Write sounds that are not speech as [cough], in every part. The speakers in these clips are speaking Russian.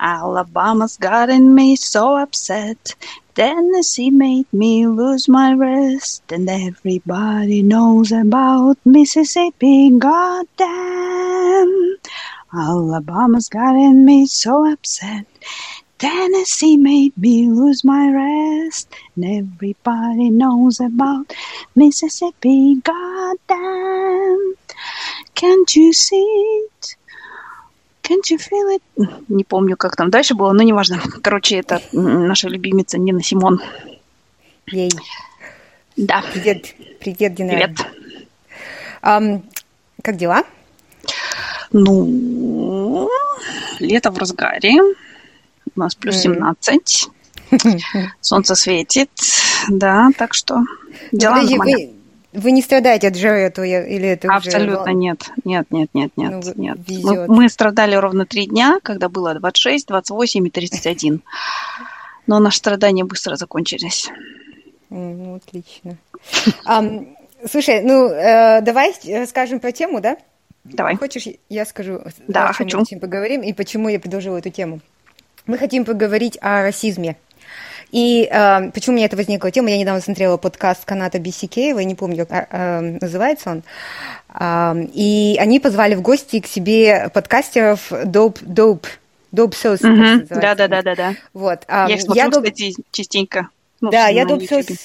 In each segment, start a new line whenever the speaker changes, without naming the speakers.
Alabama's gotten me so upset. Tennessee made me lose my rest. And everybody knows about Mississippi. Goddamn. Alabama's gotten me so upset. Tennessee made me lose my rest. And everybody knows about Mississippi. Goddamn. Can't you see it? Can't you feel it? Не помню, как там дальше было, но неважно. Короче, это наша любимица Нина Симон.
Ей.
Да.
Привет, привет, Дина.
Привет.
Um, как дела?
Ну, лето в разгаре. У нас плюс 17. [laughs] Солнце светит. Да, так что дела
Подожди,
нормально.
вы, вы не страдаете от жары этого, или это
Абсолютно
уже...
нет. Нет, нет, нет, нет,
Ну,
нет. Мы,
везет.
мы страдали ровно три дня, когда было 26, 28 и 31. Но наши страдания быстро закончились.
Ну, отлично. Слушай, ну, э, давай скажем про тему, да?
Давай.
Хочешь, я скажу,
Да,
о чем
хочу.
мы поговорим и почему я предложила эту тему? Мы хотим поговорить о расизме. И э, почему у меня это возникла тема? Я недавно смотрела подкаст каната Бисикеева, я не помню, как э, э, называется он. А, и они позвали в гости к себе подкастеров Dope Dope Dope Sauce. называется.
Да, да, да, да, да.
Вот. а,
Я их смотрю,
Dope-
кстати, частенько. Ну,
да, я Dope. Sauce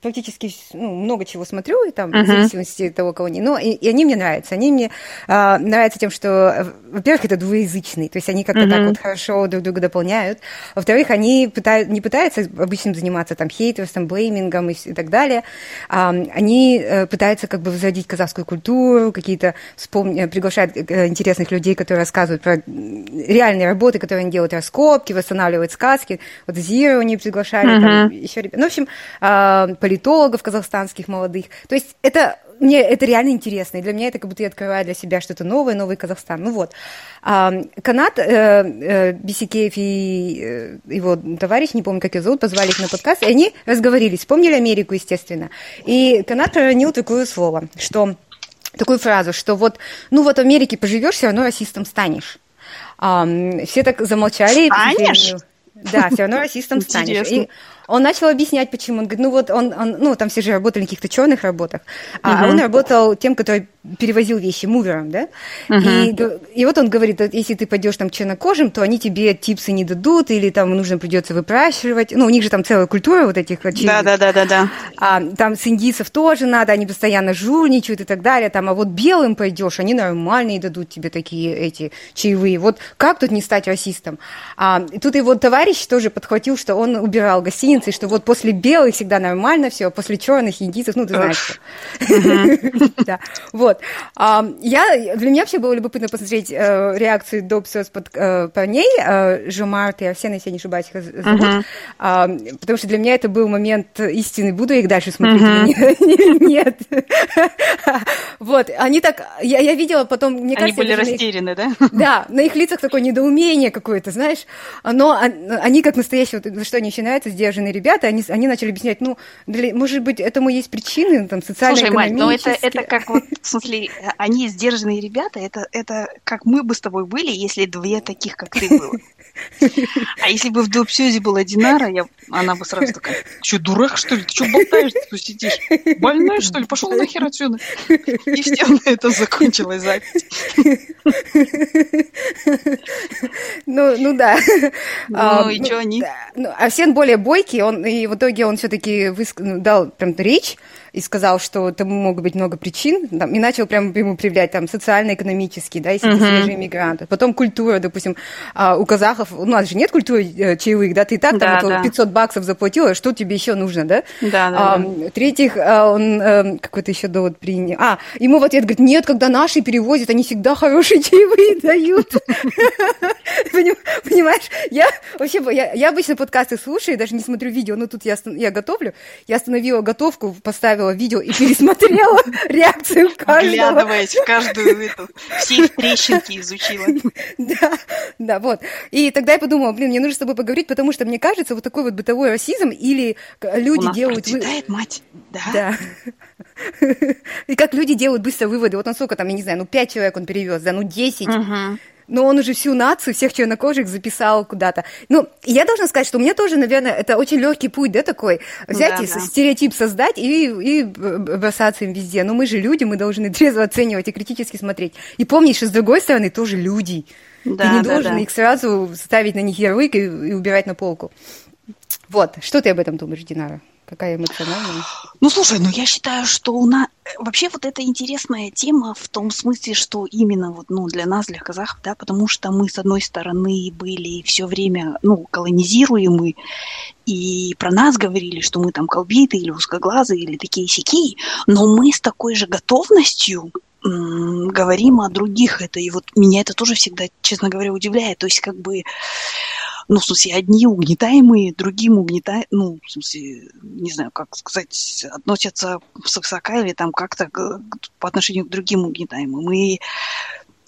практически ну, много чего смотрю, и там,
Мгм.
в зависимости от того, кого они. Но и, и они мне нравятся. Они мне а, нравятся тем, что, э, во-первых, это двуязычные, то есть они как-то так
Мгм.
вот хорошо друг друга дополняют. Во-вторых, они пытают, не пытаются обычно заниматься там хейтерством, блеймингом и, и так далее. А, они э, пытаются как бы возродить казахскую культуру, какие-то вспом... э, приглашают интересных людей, которые рассказывают про реальные работы, которые они делают, раскопки, восстанавливают сказки. Вот Зиру они приглашали, там
Мгм.
еще ребят. Ну, в общем, а, политологов казахстанских молодых. То есть это мне это реально интересно, и для меня это как будто я открываю для себя что-то новое, новый Казахстан. Ну вот. А, Канат, э, э, Бисикеев и э, его товарищ, не помню, как его зовут, позвали их на подкаст, и они разговорились, вспомнили Америку, естественно. И Канат проронил такое слово, что такую фразу, что вот, ну вот в Америке поживешь, все равно расистом станешь. А, все так замолчали.
Станешь?
Да, все равно расистом станешь. И он начал объяснять, почему. Он говорит, ну вот он, он- ну там все же работали на каких-то черных работах, а
Мгм.
он работал тем, который перевозил вещи, мувером, да?
Мгм.
И, и вот он говорит, вот если ты пойдешь там чернокожим, то они тебе типсы не дадут, или там нужно придется выпрашивать. Ну, у них же там целая культура вот этих
Да,
очевидных.
да, да, да, да.
А, там с индийцев тоже надо, они постоянно жульничают и так далее. Там, а вот белым пойдешь, они нормальные дадут тебе такие эти чаевые. Вот как тут не стать расистом? А, и тут его товарищ тоже подхватил, что он убирал гостиницы, что вот после белых всегда нормально все, а после черных индийцев, ну, ты знаешь, что. [laughs] Вот. А, Я, для меня вообще было любопытно посмотреть э, реакцию Добсос под э, парней, э, Жомарт и Арсена, если я не ошибаюсь, их зовут.
Мгм.
А, потому что для меня это был момент истины. Буду я их дальше смотреть или не- [laughs] нет? [laughs] Вот, они так... Я я видела потом, мне
Они
кажется...
были
их-
растеряны, да? [laughs]
да, на их лицах такое недоумение какое-то, знаешь. Но он- они, как настоящие, вот, что они еще нравятся, сдержанные ребята, они, они начали объяснять, ну, для- может быть, этому есть причины, там,
Слушай, Мать, ну это,
социально-экономические.
это как вот, смысле, они сдержанные ребята, это, это как мы бы с тобой были, если две таких, как ты было. А если бы в Допсюзе была Динара, я, она бы сразу такая, что, дурак, что ли? Ты что болтаешь, ты тут сидишь? Больной, что ли? Пошел нахер отсюда. И все на этом закончилась запись.
Ну, ну да.
Ну,
А,
и чё они?
да. Ну, Арсен более бойкий, он, и в итоге он все-таки дал прям речь и сказал, что тому могут быть много причин, там, и начал прям ему проявлять там социально-экономические, да, если ты
Мгм.
свежий иммигрант. Потом культура, допустим, а, у казахов, у нас же нет культуры э, чаевых, да, ты и так там
Да,
это
да.
500 баксов заплатила, что тебе еще нужно, да?
Да, да,
А,
да.
В-третьих, а, он эм, какой-то еще довод принял. А, ему в ответ говорит, нет, когда наши перевозят, они всегда хорошие чаевые дают. [laughs] Поним- Понимаешь, я вообще, я, обычно подкасты слушаю, даже не смотрю видео, но тут я готовлю, я остановила готовку, поставила видео и пересмотрела [laughs] реакцию каждого.
Оглядываясь в каждую эту, все их трещинки изучила. [laughs]
Да, да, вот. И тогда я подумала, блин, мне нужно с тобой поговорить, потому что мне кажется, вот такой вот бытовой расизм или к-
У
люди
нас
делают...
мать. Да.
Да. [laughs] И как люди делают быстро выводы. Вот он сколько там, я не знаю, ну 5 человек он перевез, да, ну 10.
Мгм.
Но он уже всю нацию, всех чернокожих записал куда-то. Ну, я должна сказать, что у меня тоже, наверное, это очень легкий путь, да, такой. Взять да, и да. стереотип создать и, и бросаться им везде. Но мы же люди, мы должны [laughs] трезво оценивать и критически смотреть. И помнить, что с другой стороны тоже люди. Да, ты не да, должен да. их сразу ставить на них ярлык и, и убирать на полку. Вот, что ты об этом думаешь, Динара? Какая эмоциональная?
Ну, слушай, ну я считаю, что у нас... Вообще вот эта интересная тема в том смысле, что именно вот, ну, для нас, для казахов, да, потому что мы, с одной стороны, были все время, ну, колонизируемы, и про нас говорили, что мы там колбиты или узкоглазые, или такие сякие, но мы с такой же готовностью говорим о других. Это и вот меня это тоже всегда, честно говоря, удивляет. То есть как бы ну, в смысле, одни угнетаемые, другим угнетаемые, ну, в смысле, не знаю, как сказать, относятся свысока или там как-то по отношению к другим угнетаемым. И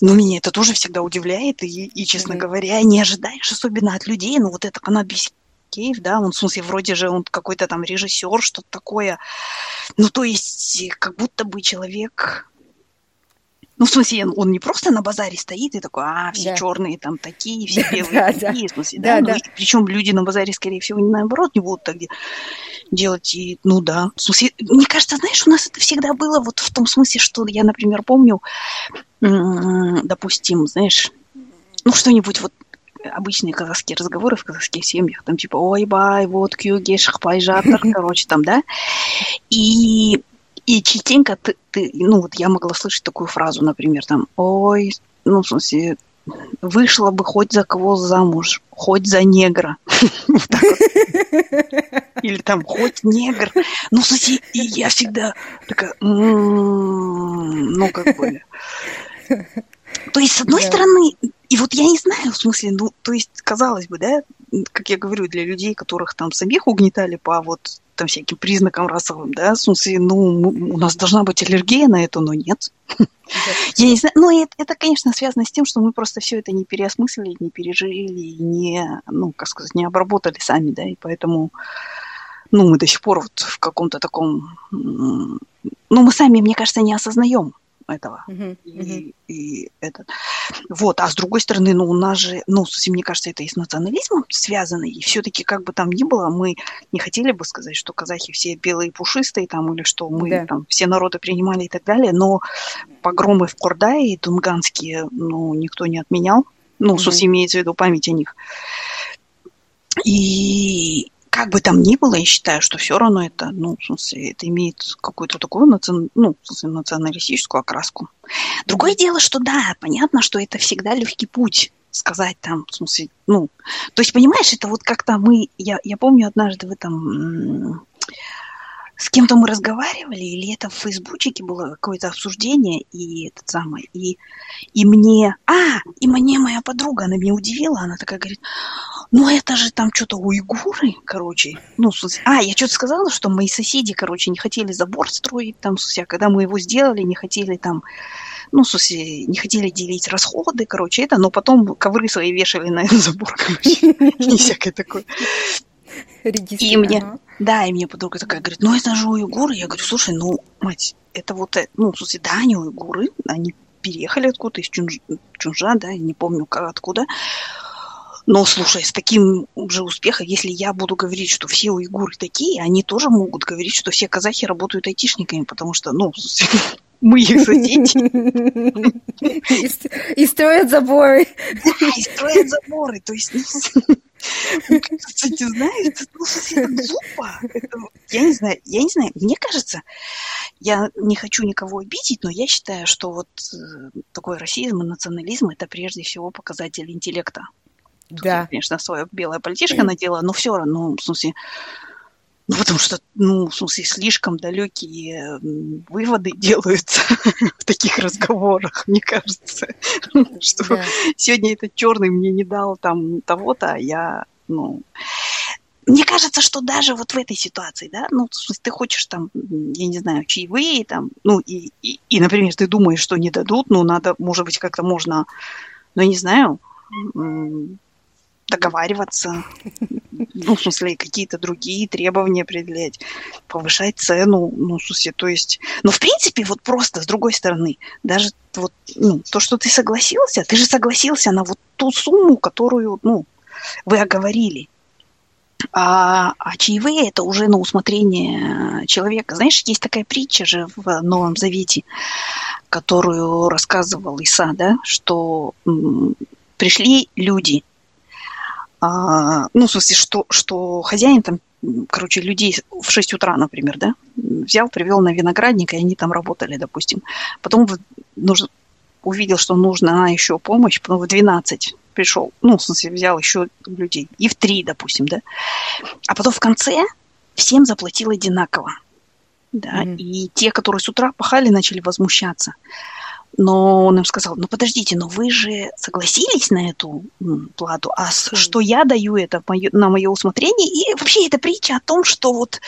ну, меня это тоже всегда удивляет, и, и честно mm-hmm. говоря, не ожидаешь особенно от людей, ну, вот это она Кейв, да, он, в смысле, вроде же он какой-то там режиссер, что-то такое. Ну, то есть, как будто бы человек ну, в смысле, он не просто на базаре стоит и такой, а, все да. черные там такие, [laughs] все белые да, такие, да. в смысле, да, да, ну. Причем люди на базаре, скорее всего, не наоборот не будут так делать. И, ну да. В смысле, мне кажется, знаешь, у нас это всегда было вот в том смысле, что я, например, помню, допустим, знаешь, ну, что-нибудь вот обычные казахские разговоры в казахских семьях, там типа ой бай, вот кюге шахпай жатыр, [laughs] короче, там, да, и и частенько ты, ты, ну вот я могла слышать такую фразу, например, там, ой, ну, в смысле, вышла бы хоть за кого замуж, хоть за негра. [laughs] Или там, хоть негр. Ну, в смысле, и я всегда такая, ну, как бы... То есть, с одной стороны, и вот я не знаю, в смысле, ну, то есть, казалось бы, да, как я говорю, для людей, которых там самих угнетали по вот там всяким признакам расовым, да, в смысле, ну, у нас должна быть аллергия на это, но нет. Я не знаю, ну, это, это, конечно, связано с тем, что мы просто все это не переосмыслили, не пережили, не, ну, как сказать, не обработали сами, да, и поэтому, ну, мы до сих пор вот в каком-то таком, ну, мы сами, мне кажется, не осознаем, этого. Uh-huh. И, и этот. Вот, а с другой стороны, ну, у нас же, ну, мне кажется, это и с национализмом связано, и все-таки, как бы там ни было, мы не хотели бы сказать, что казахи все белые и пушистые, там, или что мы да. там все народы принимали и так далее, но погромы в Кордае, тунганские, ну, никто не отменял, ну, uh-huh. сус имеется в виду память о них. И как бы там ни было, я считаю, что все равно это, ну, в смысле, это имеет какую-то такую наци... ну, в смысле, националистическую окраску. Другое дело, что да, понятно, что это всегда легкий путь сказать там, в смысле, ну, то есть, понимаешь, это вот как-то мы, я, я помню однажды в этом с кем-то мы разговаривали, или это в фейсбучике было какое-то обсуждение, и этот самый, и, и мне, а, и мне моя подруга, она меня удивила, она такая говорит, ну это же там что-то уйгуры, короче, ну, а, я что-то сказала, что мои соседи, короче, не хотели забор строить, там, а когда мы его сделали, не хотели там, ну, смысле, не хотели делить расходы, короче, это, но потом ковры свои вешали на этот [laughs] забор, короче, и всякое такое. И мне, да, и мне подруга такая говорит, ну это же уйгуры. Я говорю, слушай, ну, мать, это вот, э, ну, в смысле, да, они уйгуры, они переехали откуда-то из Чунж... Чунжа, да, не помню как, откуда. Но, слушай, с таким же успехом, если я буду говорить, что все уйгуры такие, они тоже могут говорить, что все казахи работают айтишниками, потому что, ну, мы их соседи.
И строят заборы.
Да, и строят заборы. То есть, ну, кстати, знаешь, это, ну, это глупо. Это, я не знаю, я не знаю, мне кажется, я не хочу никого обидеть, но я считаю, что вот э, такой расизм и национализм это прежде всего показатель интеллекта. Тут да. Я, конечно, свое белое пальтишко надела, но все равно, в смысле, ну, потому что, ну, в смысле, слишком далекие выводы [laughs] делаются [laughs] в таких разговорах, мне кажется. [laughs] Что да. сегодня этот черный мне не дал там того-то, а я, ну... Мне кажется, что даже вот в этой ситуации, да, ну, в смысле, ты хочешь там, я не знаю, чаевые там, ну, и, и, и например, ты думаешь, что не дадут, ну, надо, может быть, как-то можно, ну, я не знаю, договариваться, ну, в смысле, какие-то другие требования определять, повышать цену, ну, в смысле, то есть... Но, в принципе, вот просто, с другой стороны, даже вот, ну, то, что ты согласился, ты же согласился на вот ту сумму, которую, ну, вы оговорили. А, а чаевые это уже на усмотрение человека. Знаешь, есть такая притча же в Новом Завете, которую рассказывал Иса, да, что пришли люди, а, ну, в смысле, что, что хозяин там, короче, людей в 6 утра, например, да, взял, привел на виноградник, и они там работали, допустим. Потом нужно, увидел, что нужна еще помощь, потом в 12 пришел, ну, в смысле, взял еще людей, и в 3, допустим, да. А потом в конце всем заплатил одинаково. Да, mm-hmm. и те, которые с утра пахали, начали возмущаться. Но он им сказал, ну подождите, но вы же согласились на эту плату, а что я даю это мое, на мое усмотрение, и вообще это притча о том, что вот,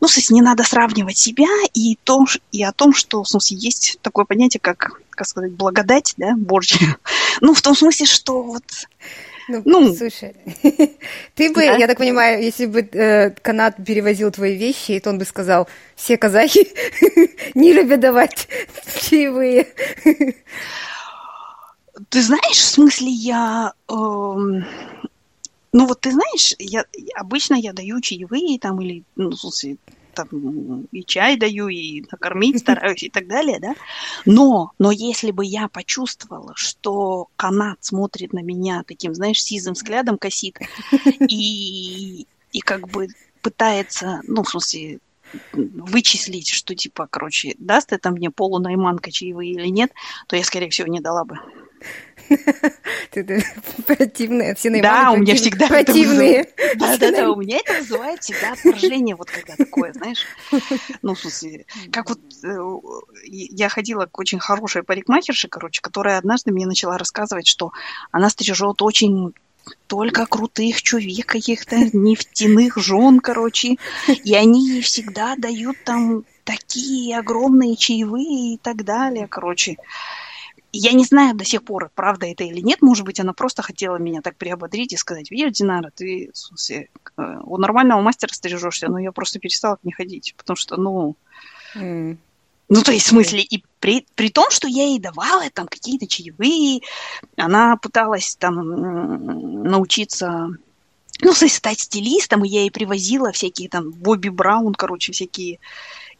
ну, в смысле, не надо сравнивать себя и, то, и о том, что, в смысле, есть такое понятие, как, как сказать, благодать, да, Божья. [laughs] Ну, в том смысле, что вот
ну, ну, слушай, [laughs] ты бы, да? я так понимаю, если бы э, канат перевозил твои вещи, то он бы сказал, все казахи [laughs] не любят давать [laughs] чаевые.
Ты знаешь, в смысле, я... Э, ну вот ты знаешь, я обычно я даю чаевые там или, ну, в смысле, там и чай даю, и накормить стараюсь, и так далее, да. Но, но если бы я почувствовала, что канат смотрит на меня таким, знаешь, сизым взглядом косит, и, и как бы пытается, ну, в смысле, вычислить, что типа, короче, даст это мне полунайманка чаевые или нет, то я, скорее всего, не дала бы. [laughs]
Ты противная, все
Да, у меня всегда
противные. [laughs]
Да, да, да, у меня это вызывает всегда отвержение, вот когда такое, знаешь. Ну, в смысле, как вот э, я ходила к очень хорошей парикмахерше, короче, которая однажды мне начала рассказывать, что она стрижет очень только крутых чувик каких-то, нефтяных жен, короче. И они ей всегда дают там такие огромные чаевые и так далее, короче. Я не знаю до сих пор, правда это или нет. Может быть, она просто хотела меня так приободрить и сказать, видишь, Динара, ты смысле, э, у нормального мастера стрижешься, но я просто перестала к ней ходить, потому что, ну... Mm. Ну, то есть, в смысле, и при, при том, что я ей давала там какие-то чаевые, она пыталась там научиться ну, стать стилистом, и я ей привозила всякие там Бобби Браун, короче, всякие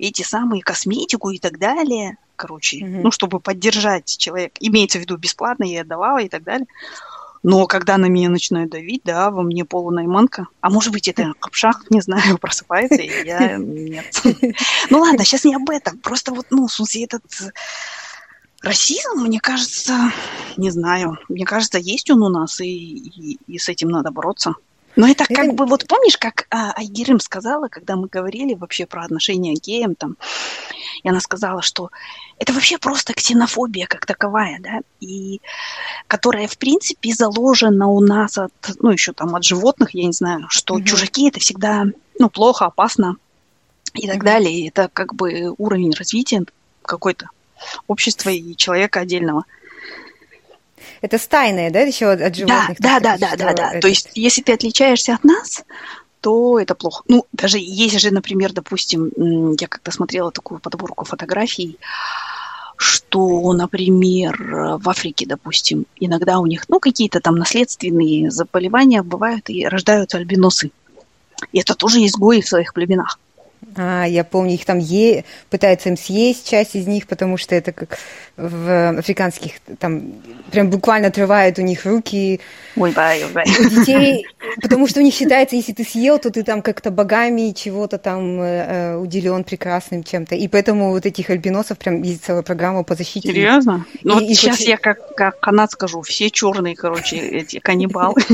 эти самые косметику и так далее короче, mm-hmm. ну, чтобы поддержать человека. Имеется в виду бесплатно, я отдавала и так далее. Но когда на меня начинают давить, да, во мне полунайманка. А может быть, это обшах, не знаю, [laughs] просыпается, и я [laughs] нет. Ну ладно, сейчас не об этом. Просто вот, ну, в смысле, этот расизм, мне кажется, не знаю, мне кажется, есть он у нас, и, и, и с этим надо бороться. Но это как это... бы, вот помнишь, как а, Айгерим сказала, когда мы говорили вообще про отношения к геям, там, и она сказала, что это вообще просто ксенофобия как таковая, да, и которая, в принципе, заложена у нас от, ну, еще там от животных, я не знаю, что mm чужаки это всегда, ну, плохо, опасно и так mm далее. И это как бы уровень развития какой-то общества и человека отдельного.
Это стайное, да, еще от животных?
Да, да, да, да, да, да. То есть, если ты отличаешься от нас, то это плохо. Ну, даже есть же, например, допустим, я как-то смотрела такую подборку фотографий, что, например, в Африке, допустим, иногда у них, ну, какие-то там наследственные заболевания бывают и рождаются альбиносы. И это тоже изгои в своих племенах.
А, я помню, их там е... пытаются им съесть часть из них, потому что это как в африканских, там прям буквально отрывают у них руки.
Ой, бай, бай.
У детей, потому что у них считается, если ты съел, то ты там как-то богами чего-то там э, уделен прекрасным чем-то. И поэтому вот этих альбиносов прям есть целая программа по защите.
Серьезно? Ну, вот сейчас хоть... я как, как канад скажу, все черные, короче, эти каннибалы. [laughs]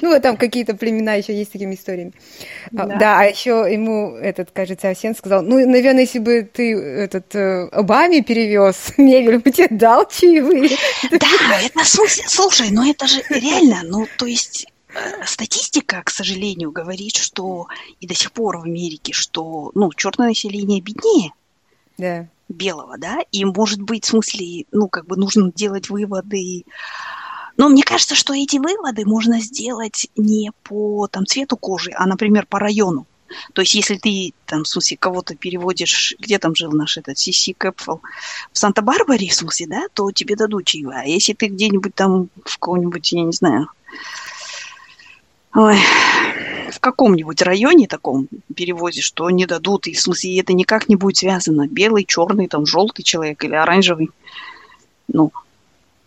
Ну, там какие-то племена еще есть с такими историями. А, да, а еще ему этот, кажется, Асен сказал, ну, наверное, если бы ты этот э, Обаме перевез мебель, тебе дал чаевые.
Да, это, слушай, ну это же реально, ну, то есть э, статистика, к сожалению, говорит, что и до сих пор в Америке, что, ну, черное население беднее.
Да.
Белого, да, и может быть, в смысле, ну, как бы нужно делать выводы, Но мне кажется, что эти выводы можно сделать не по там, цвету кожи, а, например, по району. То есть, если ты, там, в смысле, кого-то переводишь, где там жил наш этот Сиси Кэпфел, в Санта-Барбаре, в смысле, да, то тебе дадут чаевые. А если ты где-нибудь там в каком-нибудь, я не знаю, ой, в каком-нибудь районе таком перевозишь, что не дадут, и в смысле это никак не будет связано. Белый, черный, там, желтый человек или оранжевый. Ну,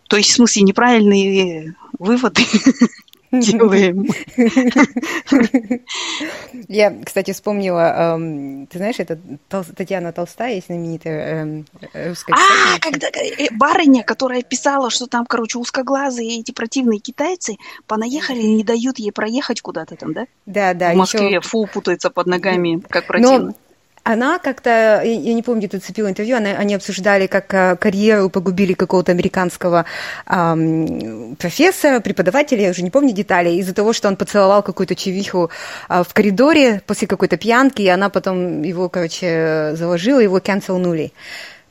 то есть, в смысле, неправильные выводы [laughs] делаем. [laughs]
Я, кстати, вспомнила, ты знаешь, это Татьяна Толстая, есть знаменитая эм,
русская А, когда э, барыня, которая писала, что там, короче, узкоглазые эти противные китайцы понаехали и не дают ей проехать куда-то там, да?
Да, да.
В Москве фу путается под ногами, как противно
она как-то, я не помню, где ты цепила интервью, она, они обсуждали, как а, карьеру погубили какого-то американского эм, профессора, преподавателя, я уже не помню деталей, из-за того, что он поцеловал какую-то чевиху э, в коридоре после какой-то пьянки, и она потом его, короче, заложила, его канцелнули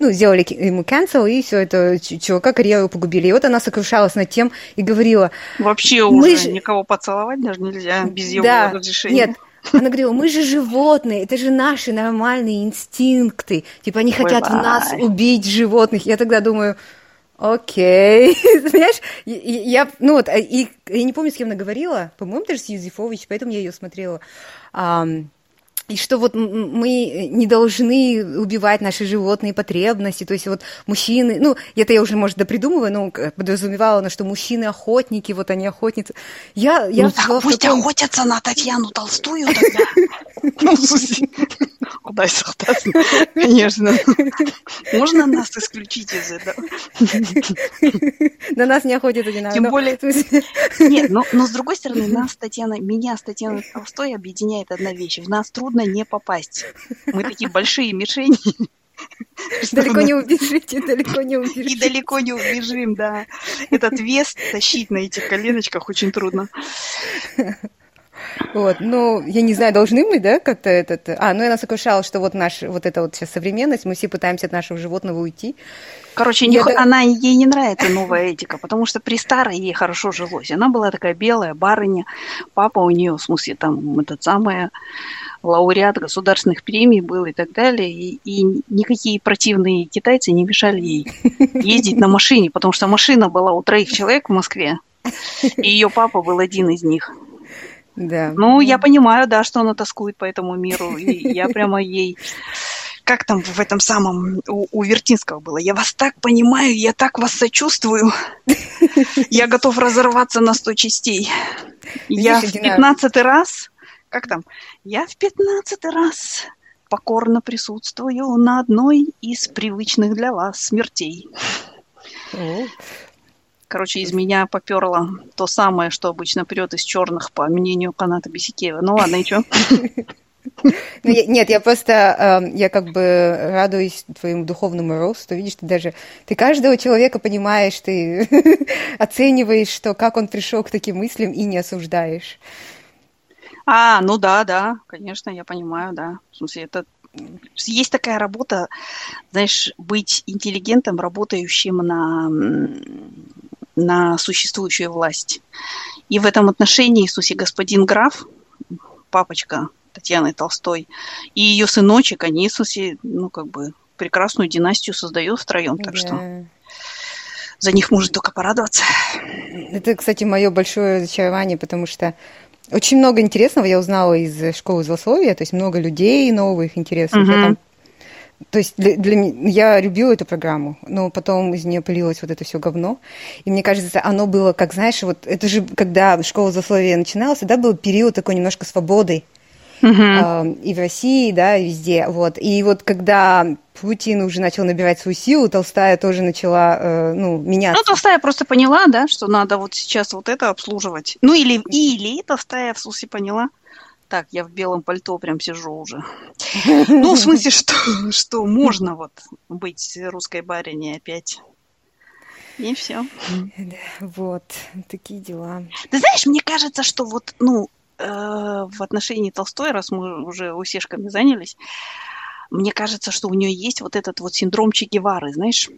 ну, сделали ему cancel, и все это чувака карьеру погубили. И вот она сокрушалась над тем и говорила...
Вообще уже ж... никого поцеловать даже нельзя без его да, разрешения.
Нет, она говорила, мы же животные, это же наши нормальные инстинкты. Типа они хотят в нас убить животных. Я тогда думаю, окей, [laughs] знаешь, я, ну вот, и, я не помню, с кем она говорила, по-моему, даже с Юзефович, поэтому я ее смотрела и что вот мы не должны убивать наши животные потребности, то есть вот мужчины, ну, это я уже, может, допридумываю, но подразумевала, на что мужчины охотники, вот они охотницы.
Я, я ну так пусть таком... охотятся на Татьяну Толстую тогда. [laughs] Ну, Куда [laughs] Конечно. Можно нас исключить из этого?
На нас не охотятся не
Тем более... Нет, но с другой стороны, нас Татьяна, меня с Татьяной Толстой объединяет одна вещь. В нас трудно не попасть. Мы такие большие мишени.
Далеко не убежите, далеко не убежите.
И далеко не убежим, да. Этот вес тащить на этих коленочках очень трудно.
Вот, ну, я не знаю, должны мы, да, как-то этот... А, ну, я нас сокрушала, что вот наш, вот эта вот сейчас современность, мы все пытаемся от нашего животного уйти.
Короче, не, это... она, ей не нравится новая этика, потому что при старой ей хорошо жилось. Она была такая белая барыня, папа у нее, в смысле, там, этот самый лауреат государственных премий был и так далее, и, и никакие противные китайцы не мешали ей ездить на машине, потому что машина была у троих человек в Москве, и ее папа был один из них.
Да.
Ну, я понимаю, да, что она тоскует по этому миру, и я прямо ей как там в этом самом у, у Вертинского было. Я вас так понимаю, я так вас сочувствую. [laughs] Я готов разорваться на сто частей. Я в пятнадцатый раз, как там, я в пятнадцатый раз покорно присутствую на одной из привычных для вас смертей. Короче, из меня поперло то самое, что обычно прет из черных, по мнению Каната Бесикеева. Ну ладно, и что? [laughs]
Ну, нет, я просто, эм, я как бы радуюсь твоему духовному росту. Видишь, ты даже, ты каждого человека понимаешь, ты [laughs] оцениваешь, что как он пришел к таким мыслям и не осуждаешь.
А, ну да, да, конечно, я понимаю, да. В смысле, это есть такая работа, знаешь, быть интеллигентом, работающим на на существующую власть. И в этом отношении Иисусе господин граф, папочка Татьяны Толстой, и ее сыночек, они Иисусе, ну, как бы, прекрасную династию создают втроем, так да. что за них можно только порадоваться.
Это, кстати, мое большое разочарование, потому что очень много интересного я узнала из школы злословия, то есть много людей новых, интересных. Угу. Я там то есть для, для я любила эту программу, но потом из нее полилось вот это все говно. И мне кажется, оно было, как знаешь, вот это же, когда школа засловия начиналась, да, был период такой немножко свободы. Uh-huh. Э, и в России, да, и везде. Вот. И вот когда Путин уже начал набирать свою силу, Толстая тоже начала, э, ну, меняться.
Ну, Толстая просто поняла, да, что надо вот сейчас вот это обслуживать. Ну, или, или Толстая в смысле поняла, так, я в белом пальто прям сижу уже. Ну, в смысле, [laughs] что, что можно вот быть русской барыней опять. И все.
Вот, такие дела.
Ты знаешь, мне кажется, что вот, ну, в отношении Толстой, раз мы уже усешками занялись, мне кажется, что у нее есть вот этот вот синдром Че Гевары, знаешь,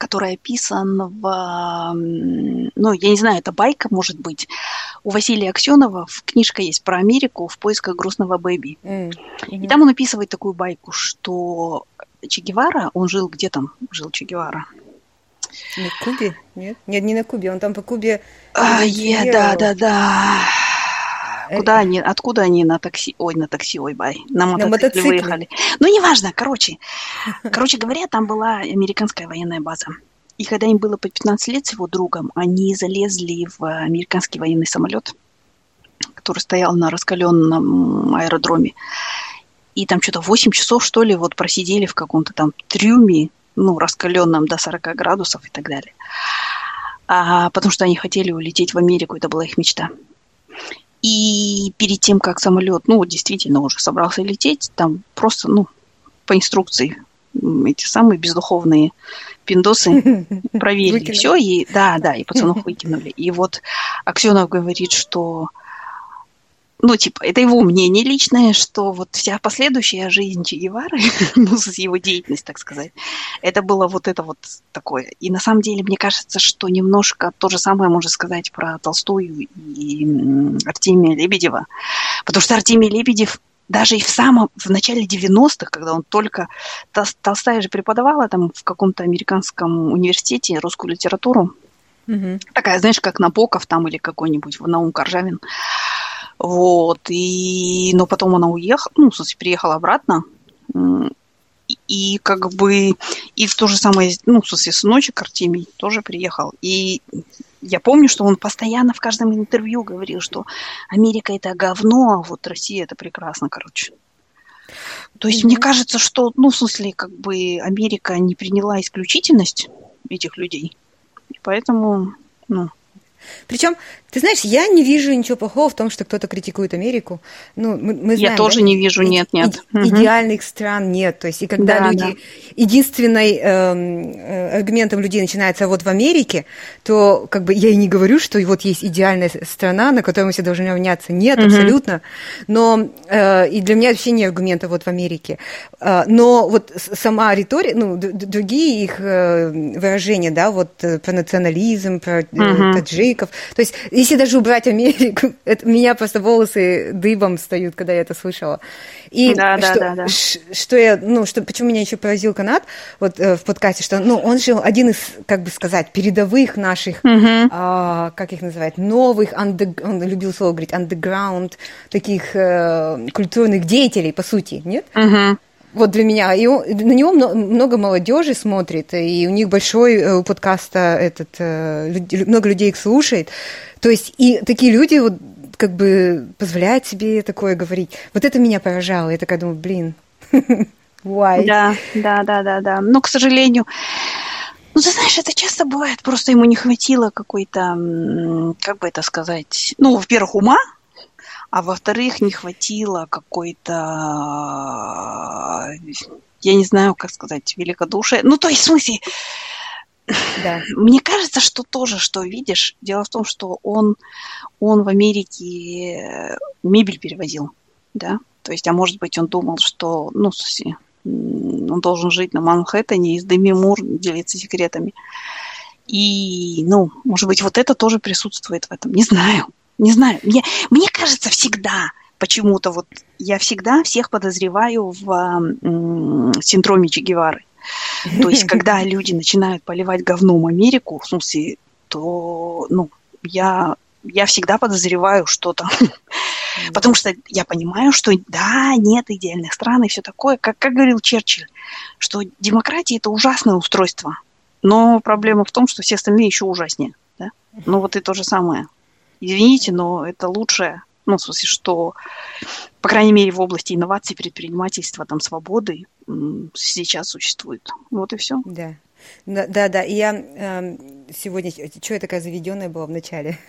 который описан в... Ну, я не знаю, это байка, может быть. У Василия Аксенова книжка есть про Америку в поисках грустного бэби. Mm-hmm. И там он описывает такую байку, что Че Гевара, он жил где там жил Че Гевара?
На Кубе? Нет? Нет, не на Кубе, он там по Кубе...
А, е, да, да, да. Э, Куда они, откуда они на такси, ой, на такси, ой, бай, на мотоцикле, на мотоцикле. выехали. Ну, неважно, короче. [laughs] Короче говоря, там была американская военная база. И когда им было по 15 лет с его другом, они залезли в американский военный самолет, который стоял на раскаленном аэродроме. И там что-то 8 часов, что ли, вот просидели в каком-то там трюме, ну, раскаленном до 40 градусов и так далее. А, потому что они хотели улететь в Америку, это была их мечта. И перед тем, как самолет, ну, действительно уже собрался лететь, там просто, ну, по инструкции эти самые бездуховные пиндосы [laughs] проверили все, и да, да, и пацанов выкинули. И вот Аксенов говорит, что ну, типа, это его мнение личное, что вот вся последующая жизнь Че Гевары, [laughs] ну, его деятельность, так сказать, это было вот это вот такое. И на самом деле, мне кажется, что немножко то же самое можно сказать про Толстую и Артемия Лебедева, потому что Артемий Лебедев даже и в самом, в начале 90-х, когда он только, Толстая же преподавала там в каком-то американском университете русскую литературу, угу. такая, знаешь, как Набоков там или какой-нибудь Наум Коржавин, вот, и, но потом она уехала, ну, в смысле, приехала обратно, и как бы, и в то же самое, ну, в смысле, сыночек Артемий тоже приехал. И я помню, что он постоянно в каждом интервью говорил, что Америка это говно, а вот Россия это прекрасно, короче. То есть mm-hmm. мне кажется, что, ну, в смысле, как бы Америка не приняла исключительность этих людей. И поэтому, ну,
причем, ты знаешь, я не вижу ничего плохого в том, что кто-то критикует Америку. Ну, мы, мы знаем,
я тоже да? не вижу, нет, нет.
И, угу. Идеальных стран нет. То есть, и когда да, люди... Да. Единственной эм, э, аргументом людей начинается вот в Америке, то как бы я и не говорю, что вот есть идеальная страна, на которую мы все должны равняться. Нет, угу. абсолютно. Но э, и для меня вообще не аргумента вот в Америке. Э, но вот сама риторика, ну, другие их э, выражения, да, вот э, про национализм, про угу. таджиков. То есть если даже убрать Америку, [laughs] это, меня просто волосы дыбом встают, когда я это слышала. И да, что, да, да, да. что я, ну, что, почему меня еще поразил канат вот э, в подкасте, что, ну, он же один из, как бы сказать, передовых наших, а, как их называют, новых, under, он любил слово говорить, underground, таких э, культурных деятелей, по сути, нет? Угу. Вот для меня. И он, на него много молодежи смотрит, и у них большой э, у подкаста этот, э, много людей их слушает. То есть и такие люди вот как бы позволяют себе такое говорить. Вот это меня поражало. Я такая думаю, блин, [laughs]
why? Да, да, да, да, да. Но, к сожалению, ну, ты знаешь, это часто бывает, просто ему не хватило какой-то, как бы это сказать, ну, во-первых, ума, а во-вторых, не хватило какой-то, я не знаю, как сказать, великодушия. Ну, то есть, в смысле, да. [laughs] Мне кажется, что тоже, что видишь, дело в том, что он, он в Америке мебель перевозил, да, то есть, а может быть, он думал, что, ну, он должен жить на Манхэттене и с Деми Мур делиться секретами. И, ну, может быть, вот это тоже присутствует в этом. Не знаю. Не знаю. Мне, мне кажется, всегда почему-то вот я всегда всех подозреваю в м, синдроме Че Гевары. То есть, [laughs] когда люди начинают поливать говном Америку, в смысле, то, ну, я, я всегда подозреваю что-то. Потому что я понимаю, что да, нет идеальных стран и все такое. Как, как говорил Черчилль, что демократия это ужасное устройство. Но проблема в том, что все остальные еще ужаснее. Да? Ну вот и то же самое. Извините, но это лучшее. Ну, в смысле, что, по крайней мере, в области инноваций, предпринимательства, там, свободы сейчас существует. Вот и все.
Да. Да, да, я э, сегодня, что я такая заведенная была в начале? [laughs]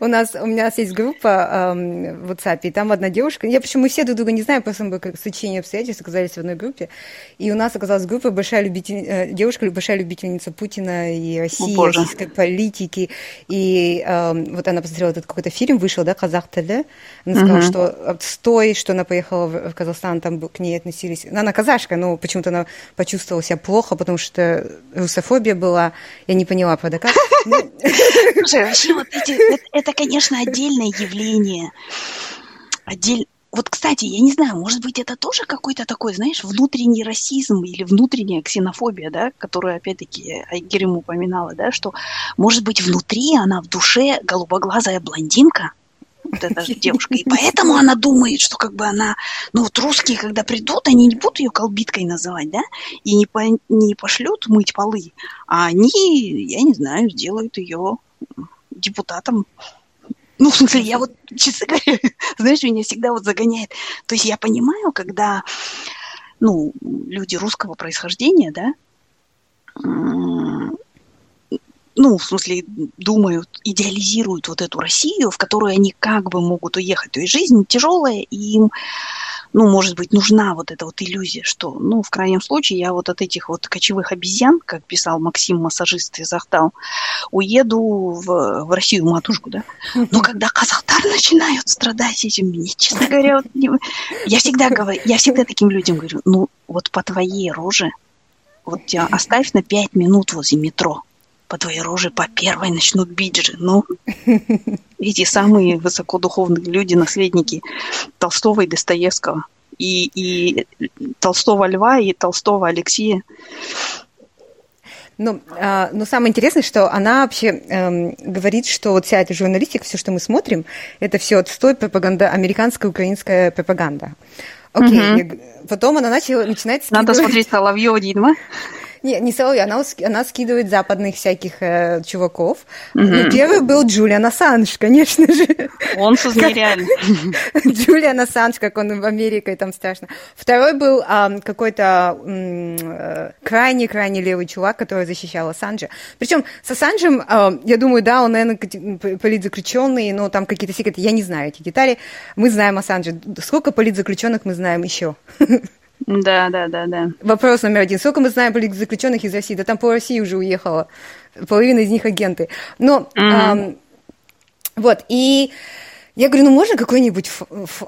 У нас у меня есть группа в WhatsApp, и там одна девушка, я почему мы все друг друга не знаем, просто мы как сочинение обстоятельств оказались в одной группе, и у нас оказалась группа большая любитель, э, девушка большая любительница Путина и России, российской политики, и вот она посмотрела этот какой-то фильм, вышел, да, Казах ТВ, она сказала, что отстой, что она поехала в Казахстан, там к ней относились, она казашка, но почему-то она почувствовала себя плохо, потому что русофобия была, я не поняла, правда, как. [laughs]
Слушай, вообще вот эти, [laughs] это, конечно, отдельное явление. Отдель... Вот, кстати, я не знаю, может быть, это тоже какой-то такой, знаешь, внутренний расизм или внутренняя ксенофобия, да, которую, опять-таки, Айгерим упоминала, да, что, может быть, внутри она в душе голубоглазая блондинка, вот эта девушка. И поэтому она думает, что как бы она... Ну вот русские, когда придут, они не будут ее колбиткой называть, да? И не, по, не пошлют мыть полы, а они, я не знаю, сделают ее депутатом. Ну, в смысле, я вот, честно говоря, [laughs] знаешь, меня всегда вот загоняет. То есть я понимаю, когда, ну, люди русского происхождения, да, ну, в смысле, думают, идеализируют вот эту Россию, в которую они как бы могут уехать. То есть жизнь тяжелая, и им, ну, может быть, нужна вот эта вот иллюзия, что, ну, в крайнем случае, я вот от этих вот кочевых обезьян, как писал Максим, массажист из Ахтау, уеду в, в Россию матушку, да. Но когда казахтар начинают страдать этим, мне, честно говоря, вот, я всегда говорю, я всегда таким людям говорю, ну, вот по твоей роже, вот тебя оставь на пять минут возле метро, по твоей роже по первой начнут бить же. Ну, [laughs] эти самые высокодуховные люди, наследники Толстого и Достоевского. И, и Толстого Льва, и Толстого Алексея.
Ну, а, но самое интересное, что она вообще эм, говорит, что вот вся эта журналистика, все, что мы смотрим, это все отстой пропаганда, американская, украинская пропаганда. Окей, okay. угу. потом она начала, начинает
скидывать... Надо смотреть Соловьева, Дидма.
Не, не Соловей, она, она скидывает западных всяких э, чуваков. Угу. Первый был Джулиан Ассанж, конечно же.
Он нереальный. [laughs]
Джулиан Ассанж, как он в Америке, там страшно. Второй был э, какой-то э, крайне-крайне левый чувак, который защищал Ассанжа. Причем с Ассанжем, э, я думаю, да, он, наверное, политзаключенный, но там какие-то секреты, я не знаю эти детали. Мы знаем Ассанжа. Сколько политзаключенных мы знаем еще? [laughs]
Да, да, да, да.
Вопрос номер один. Сколько мы знаем политзаключенных из России? Да там по России уже уехала. Половина из них агенты. Но mm-hmm. эм, вот, и я говорю, ну можно какой-нибудь...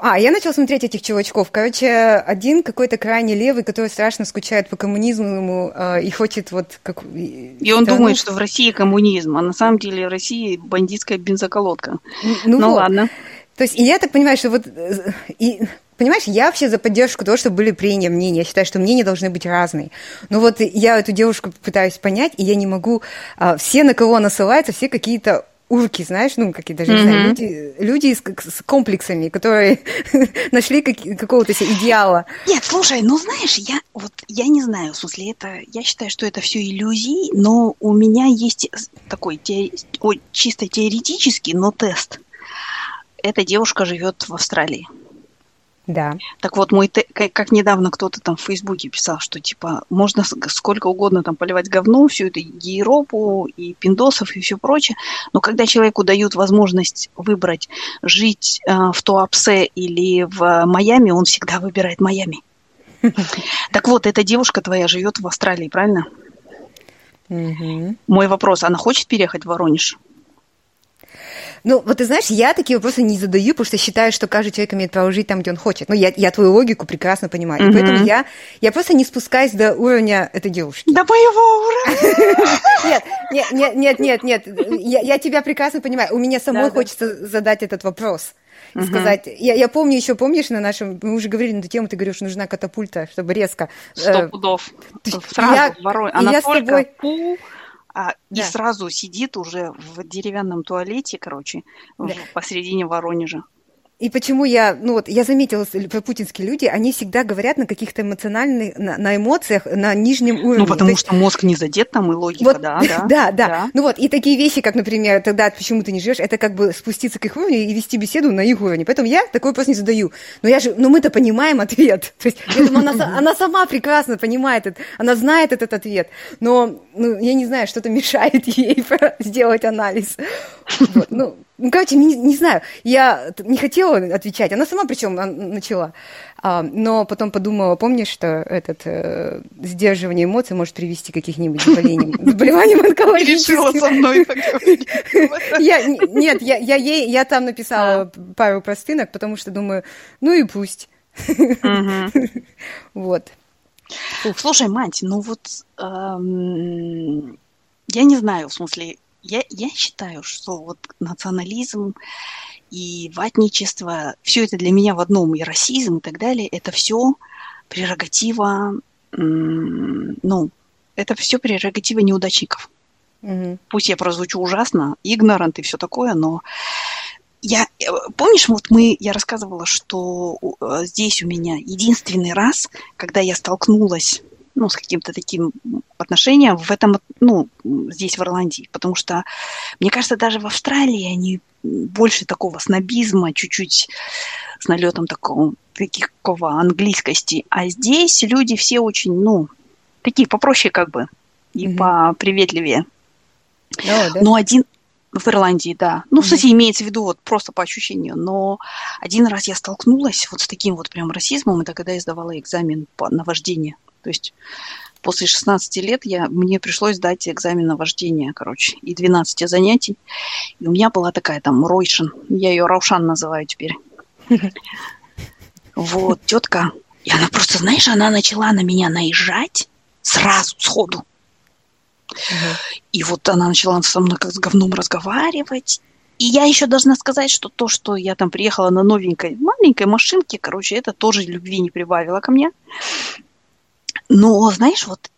А, я начала смотреть этих чувачков. Короче, один какой-то крайне левый, который страшно скучает по коммунизму э, и хочет вот... Как...
И он страну... думает, что в России коммунизм, а на самом деле в России бандитская бензоколодка.
Ну, ну вот. ладно. То есть, и я так понимаю, что вот... Э, и Понимаешь, я вообще за поддержку того, чтобы были прения мнения. Я считаю, что мнения должны быть разные. Но вот я эту девушку пытаюсь понять, и я не могу... А, все, на кого она ссылается, все какие-то урки, знаешь, ну, какие даже, mm-hmm. не знаю, люди, люди с, с комплексами, которые [laughs] нашли как, какого-то себе идеала.
Нет, слушай, ну, знаешь, я вот, я не знаю, в смысле, это, я считаю, что это все иллюзии, но у меня есть такой те, чисто теоретический, но тест. Эта девушка живет в Австралии.
Да.
Так вот, мой как недавно кто-то там в Фейсбуке писал, что типа можно сколько угодно там поливать говно, всю эту Европу и пиндосов и все прочее, но когда человеку дают возможность выбрать жить э, в Туапсе или в Майами, он всегда выбирает Майами. [laughs] Так вот, эта девушка твоя живет в Австралии, правильно? Мой вопрос, она хочет переехать в Воронеж?
Ну, вот ты знаешь, я такие вопросы не задаю, потому что считаю, что каждый человек имеет право жить там, где он хочет. Ну, я, я твою логику прекрасно понимаю. Mm-hmm. И поэтому я, я просто не спускаюсь до уровня этой девушки.
До моего уровня? [laughs]
Нет, нет, нет, нет, нет, Я, я тебя прекрасно понимаю. У меня самой хочется да. задать этот вопрос. Uh-huh. сказать. Я, я помню еще, помнишь, на нашем, мы уже говорили на эту тему, ты говоришь, нужна катапульта, чтобы резко.
Сто э, пудов. Сразу я, ворой. Она я только с тобой... пу, а, да. и сразу сидит уже в деревянном туалете, короче, да. посередине Воронежа.
И почему я, ну вот, я заметила, про путинские люди, они всегда говорят на каких-то эмоциональных, на, на эмоциях, на нижнем уровне.
Ну, потому есть, что мозг не задет там, и логика,
вот,
да, [laughs]
да, да, да. Да, Ну вот, и такие вещи, как, например, тогда почему ты не живешь, это как бы спуститься к их уровню и вести беседу на их уровне. Поэтому я такой вопрос не задаю. Но я же, ну мы-то понимаем ответ. [laughs] То есть, я думаю, она, она сама прекрасно понимает, это, она знает этот ответ. Но, ну, я не знаю, что-то мешает [laughs] ей сделать анализ. Вот, ну, ну, короче, не, не знаю, я не хотела отвечать, она сама причем начала, а, но потом подумала, помнишь, что этот э, сдерживание эмоций может привести к каких-нибудь заболениям, [laughs] заболеваниям онкологическим. Решила со мной поговорить. [laughs] Нет, я, я, ей, я там написала а. пару простынок, потому что думаю, ну и пусть. [laughs] Вот.
Слушай, мать, ну вот эм, я не знаю, в смысле, я, я считаю, что вот национализм и ватничество, все это для меня в одном, и расизм и так далее, это все прерогатива, ну, это все прерогатива неудачников. Угу. Пусть я прозвучу ужасно, игнорант и все такое, но я, э, помнишь, вот мы, я рассказывала, что э, здесь у меня единственный раз, когда я столкнулась ну, с каким-то таким отношением в этом, ну, здесь в Ирландии. Потому что, мне кажется, даже в Австралии они больше такого снобизма, чуть-чуть с налетом такого, такого английскости. А здесь люди все очень, ну, такие попроще как бы и mm-hmm. поприветливее. Oh, да? Но один, в Ирландии, да. Ну, mm-hmm. кстати, имеется в виду вот просто по ощущению. Но один раз я столкнулась вот с таким вот прям расизмом, это когда я сдавала экзамен по, на вождение. То есть после 16 лет я, мне пришлось дать экзамен на вождение, короче, и 12 занятий. И у меня была такая там Ройшин, я ее Раушан называю теперь. [laughs] Вот, тетка, и она просто, знаешь, она начала на меня наезжать сразу, сходу. И вот она начала со мной как с говном разговаривать. И я еще должна сказать, что то, что я там приехала на новенькой маленькой машинке, короче, это тоже любви не прибавило ко мне. Но, знаешь, вот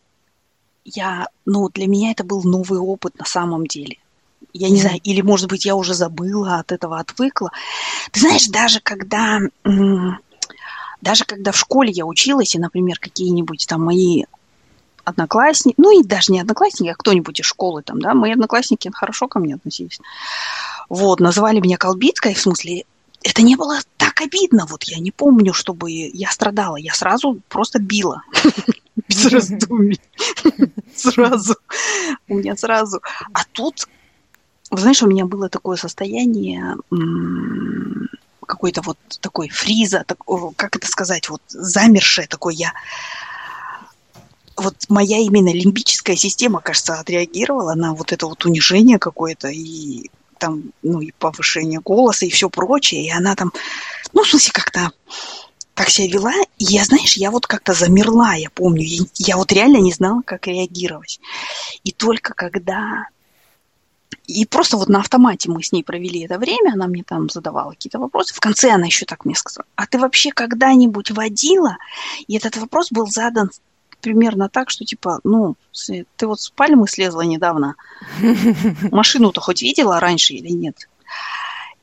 я, ну, для меня это был новый опыт на самом деле. Я не знаю, или, может быть, я уже забыла от этого, отвыкла. Ты знаешь, даже когда, даже когда в школе я училась, и, например, какие-нибудь там мои одноклассники, ну и даже не одноклассники, а кто-нибудь из школы там, да, мои одноклассники хорошо ко мне относились. Вот, называли меня Колбицкой, в смысле, это не было так обидно. Вот я не помню, чтобы я страдала. Я сразу просто била. [laughs] Без раздумий. [laughs] Сразу. У меня сразу. А тут, знаешь, у меня было такое состояние какой-то вот такой фриза, как это сказать, вот замершее такое я вот моя именно лимбическая система, кажется, отреагировала на вот это вот унижение какое-то и там, ну, и повышение голоса, и все прочее, и она там, ну, в смысле, как-то так себя вела, и я, знаешь, я вот как-то замерла, я помню, я, я вот реально не знала, как реагировать. И только когда... И просто вот на автомате мы с ней провели это время, она мне там задавала какие-то вопросы. В конце она еще так мне сказала, а ты вообще когда-нибудь водила? И этот вопрос был задан примерно так, что типа, ну, ты вот с пальмы слезла недавно, [laughs] машину-то хоть видела раньше или нет?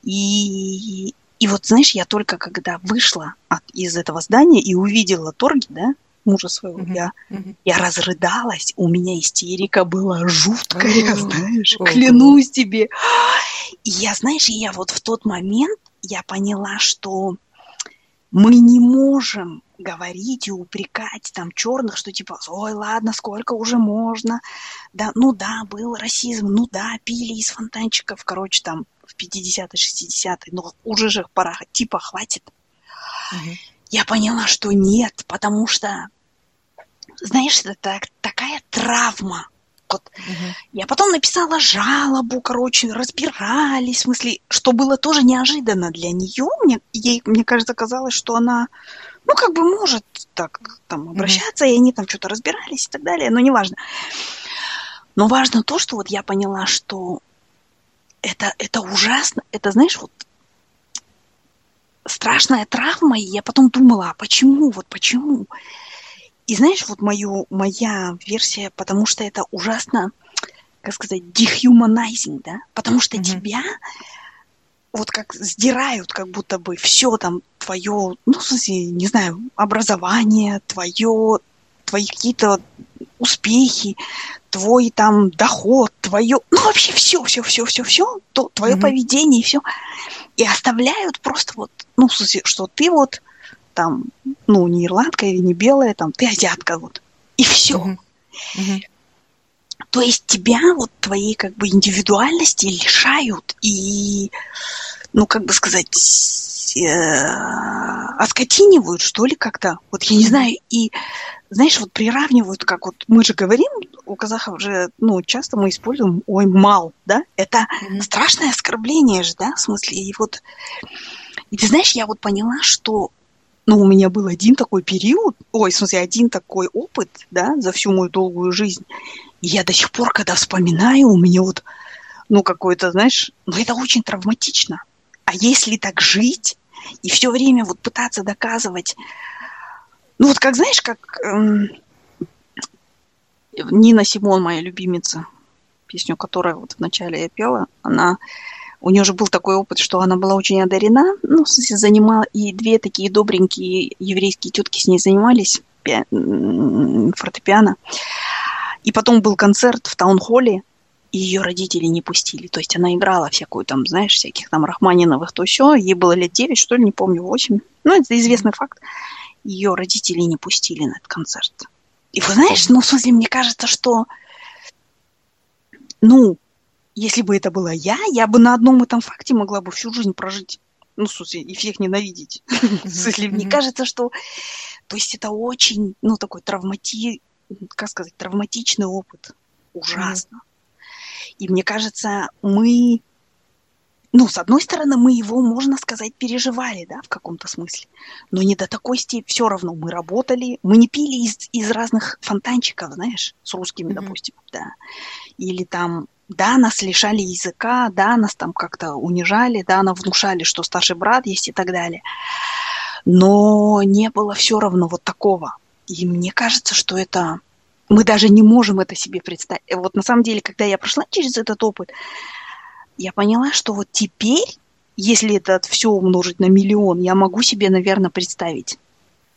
И, и вот, знаешь, я только когда вышла от, из этого здания и увидела торги, да, мужа своего, uh-huh, я, я разрыдалась, у меня истерика была жуткая, uh-huh. знаешь, uh-huh. клянусь тебе. И я, знаешь, я вот в тот момент я поняла, что мы не можем говорить и упрекать там черных, что типа, ой, ладно, сколько уже можно, да, ну да, был расизм, ну да, пили из фонтанчиков, короче, там в 50-е, 60-е, но уже же пора, типа, хватит. Угу. Я поняла, что нет, потому что, знаешь, это так, такая травма, вот. Угу. Я потом написала жалобу, короче, разбирались, в смысле, что было тоже неожиданно для нее. Мне, ей, мне кажется, казалось, что она, ну, как бы может так там обращаться, угу. и они там что-то разбирались и так далее, но неважно. Но важно то, что вот я поняла, что это, это ужасно, это, знаешь, вот страшная травма, и я потом думала, а почему, вот почему? И знаешь, вот мою, моя версия, потому что это ужасно, как сказать, dehumanizing, да? Потому что mm-hmm. тебя вот как сдирают, как будто бы все там твое, ну, в смысле, не знаю, образование, твое, твои какие-то успехи, твой там доход, твое, ну вообще все, все, все, все, все, то, твое mm-hmm. поведение и все, и оставляют просто вот, ну, в смысле, что ты вот там, ну, не ирландка или не белая, там, ты азиатка, вот. И все. То есть тебя вот твоей как бы индивидуальности лишают и, ну, как бы сказать, э, оскотинивают, что ли, как-то. Вот я не знаю, и, знаешь, вот приравнивают, как вот мы же говорим, у казахов же, ну, часто мы используем «ой, мал», да? Это mm-hmm. страшное оскорбление же, да, в смысле, и вот... И ты знаешь, я вот поняла, что ну, у меня был один такой период, ой, в смысле, один такой опыт, да, за всю мою долгую жизнь. И я до сих пор, когда вспоминаю, у меня вот, ну, какой-то, знаешь, ну, это очень травматично. А если так жить и все время вот пытаться доказывать, ну, вот как, знаешь, как эм, Нина Симон, моя любимица, песню которой вот вначале я пела, она у нее же был такой опыт, что она была очень одарена, ну, в смысле, занимала, и две такие добренькие еврейские тетки с ней занимались фортепиано. И потом был концерт в таунхолле, и ее родители не пустили. То есть она играла всякую там, знаешь, всяких там Рахманиновых, то все. Ей было лет 9, что ли, не помню, 8. Ну, это известный факт. Ее родители не пустили на этот концерт. И вы знаешь, ну, в смысле, мне кажется, что, ну, если бы это была я, я бы на одном этом факте могла бы всю жизнь прожить. Ну, в смысле, и всех ненавидеть. [laughs] В смысле, мне кажется, что... То есть это очень, ну, такой травмати... Как сказать, травматичный опыт. Ужасно. И мне кажется, мы... Ну, с одной стороны, мы его, можно сказать, переживали, да, в каком-то смысле. Но не до такой степени. Все равно мы работали, мы не пили из, из разных фонтанчиков, знаешь, с русскими, mm-hmm. допустим, да. Или там да, нас лишали языка, да, нас там как-то унижали, да, нам внушали, что старший брат есть и так далее. Но не было все равно вот такого. И мне кажется, что это... Мы даже не можем это себе представить. Вот на самом деле, когда я прошла через этот опыт, я поняла, что вот теперь, если это все умножить на миллион, я могу себе, наверное, представить.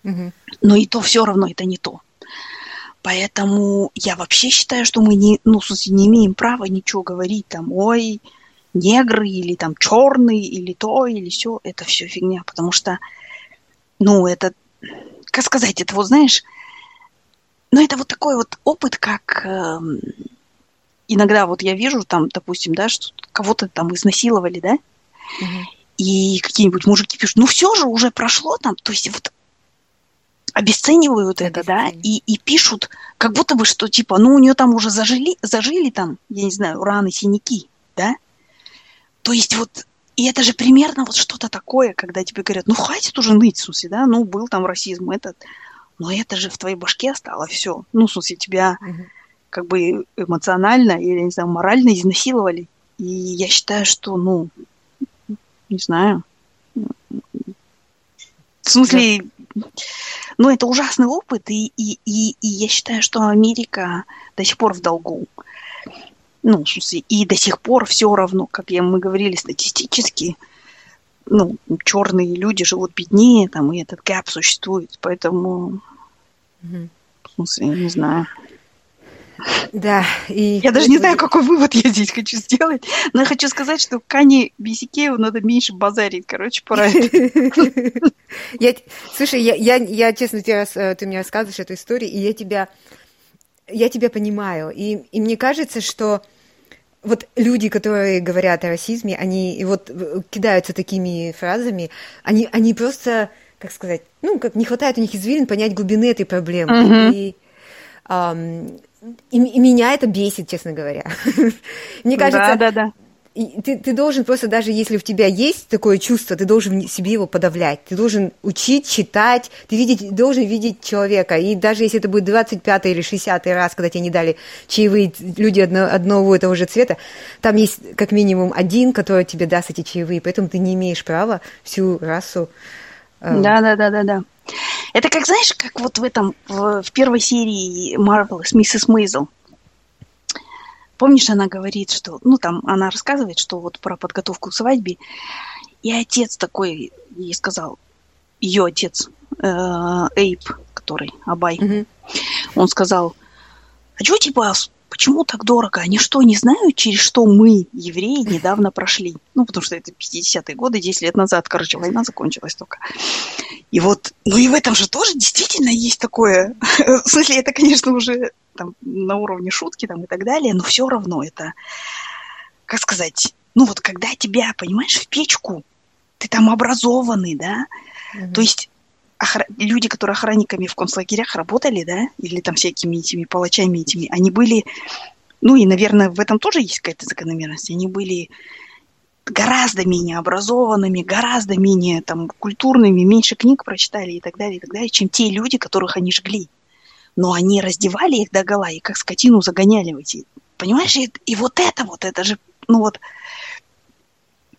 Угу. Но и то все равно это не то. Поэтому я вообще считаю, что мы не, ну, в смысле, не имеем права ничего говорить там, ой, негры или там черные или то или все, это все фигня, потому что, ну, это, как сказать, это вот знаешь, ну, это вот такой вот опыт, как э, иногда вот я вижу там, допустим, да, что кого-то там изнасиловали, да, угу. и какие-нибудь мужики пишут, ну, все же уже прошло там, то есть вот обесценивают это, да, и, и пишут, как будто бы, что типа, ну, у нее там уже зажили, зажили там, я не знаю, раны, синяки, да. То есть вот, и это же примерно вот что-то такое, когда тебе говорят, ну, хватит уже ныть, смысле, да, ну, был там расизм этот, но это же в твоей башке осталось все. Ну, смысле, тебя угу. как бы эмоционально или, не знаю, морально изнасиловали. И я считаю, что, ну, не знаю, в смысле, ну, это ужасный опыт, и, и, и, и я считаю, что Америка до сих пор в долгу. Ну, в смысле, и до сих пор все равно, как я, мы говорили статистически, ну, черные люди живут беднее, там, и этот гэп существует, поэтому, угу. в смысле, не знаю.
Да,
и... Я даже не знаю, какой вывод я здесь хочу сделать, но я хочу сказать, что Кани Бисикееву надо меньше базарить, короче. [laughs]
Я, слушай, я, я, я честно, э, ты мне рассказываешь эту историю, и я тебя, я тебя понимаю, и, и мне кажется, что вот люди, которые говорят о расизме, они и вот э, кидаются такими фразами, они, они просто, как сказать, ну, как не хватает у них извилин понять глубины этой проблемы. Uh-huh. И, um, и, и меня это бесит, честно говоря. [laughs] Мне кажется, да, да, да. Ты, ты должен просто, даже если у тебя есть такое чувство, ты должен себе его подавлять. Ты должен учить, читать, ты видеть, должен видеть человека. И даже если это будет 25 или 60 раз, когда тебе не дали чаевые люди одно, одного и того же цвета, там есть как минимум один, который тебе даст эти чаевые. Поэтому ты не имеешь права всю расу...
Э, да, да, да, да, да. Это как, знаешь, как вот в этом, в, в первой серии Marvel с миссис Мейзел. Помнишь, она говорит, что, ну, там, она рассказывает, что вот про подготовку к свадьбе, и отец такой ей сказал, ее отец, э, Эйп, который, Абай, mm-hmm. он сказал, а что, типа, почему так дорого? Они что, не знают, через что мы, евреи, недавно прошли? Ну, потому что это 50-е годы, 10 лет назад, короче, война закончилась только. И вот, ну и в этом же тоже действительно есть такое, [laughs] в смысле, это, конечно, уже там на уровне шутки там и так далее, но все равно это, как сказать, ну вот когда тебя, понимаешь, в печку, ты там образованный, да, mm-hmm. то есть охра... люди, которые охранниками в концлагерях работали, да, или там всякими этими палачами этими, они были, ну и, наверное, в этом тоже есть какая-то закономерность, они были гораздо менее образованными, гораздо менее там культурными, меньше книг прочитали и так далее, и так далее, чем те люди, которых они жгли. Но они раздевали их до гола и как скотину загоняли в эти... Понимаешь, и, и вот это вот, это же, ну вот,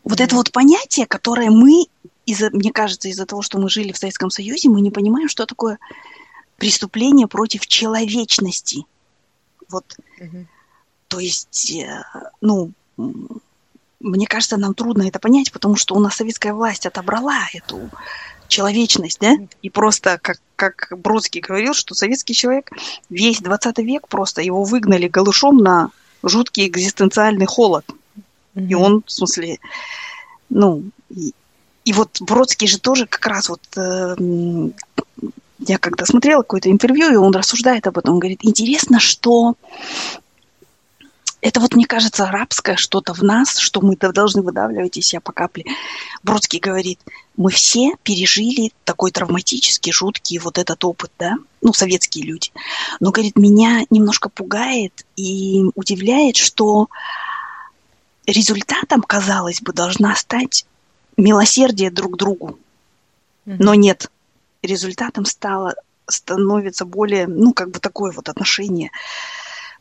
вот это вот понятие, которое мы, из-за, мне кажется, из-за того, что мы жили в Советском Союзе, мы не понимаем, что такое преступление против человечности. Вот, mm то есть, э, ну, мне кажется, нам трудно это понять, потому что у нас советская власть отобрала эту человечность, да, и просто, как, как Бродский говорил, что советский человек весь 20 век просто его выгнали голышом на жуткий экзистенциальный холод. Mm-hmm. И он, в смысле, ну, и, и вот Бродский же тоже как раз вот, э, я когда смотрела какое-то интервью, и он рассуждает об этом, он говорит, интересно, что это вот, мне кажется, арабское что-то в нас, что мы должны выдавливать из себя по капле. Бродский говорит, мы все пережили такой травматический, жуткий вот этот опыт, да, ну, советские люди. Но, говорит, меня немножко пугает и удивляет, что результатом, казалось бы, должна стать милосердие друг другу. Но нет, результатом стало, становится более, ну, как бы такое вот отношение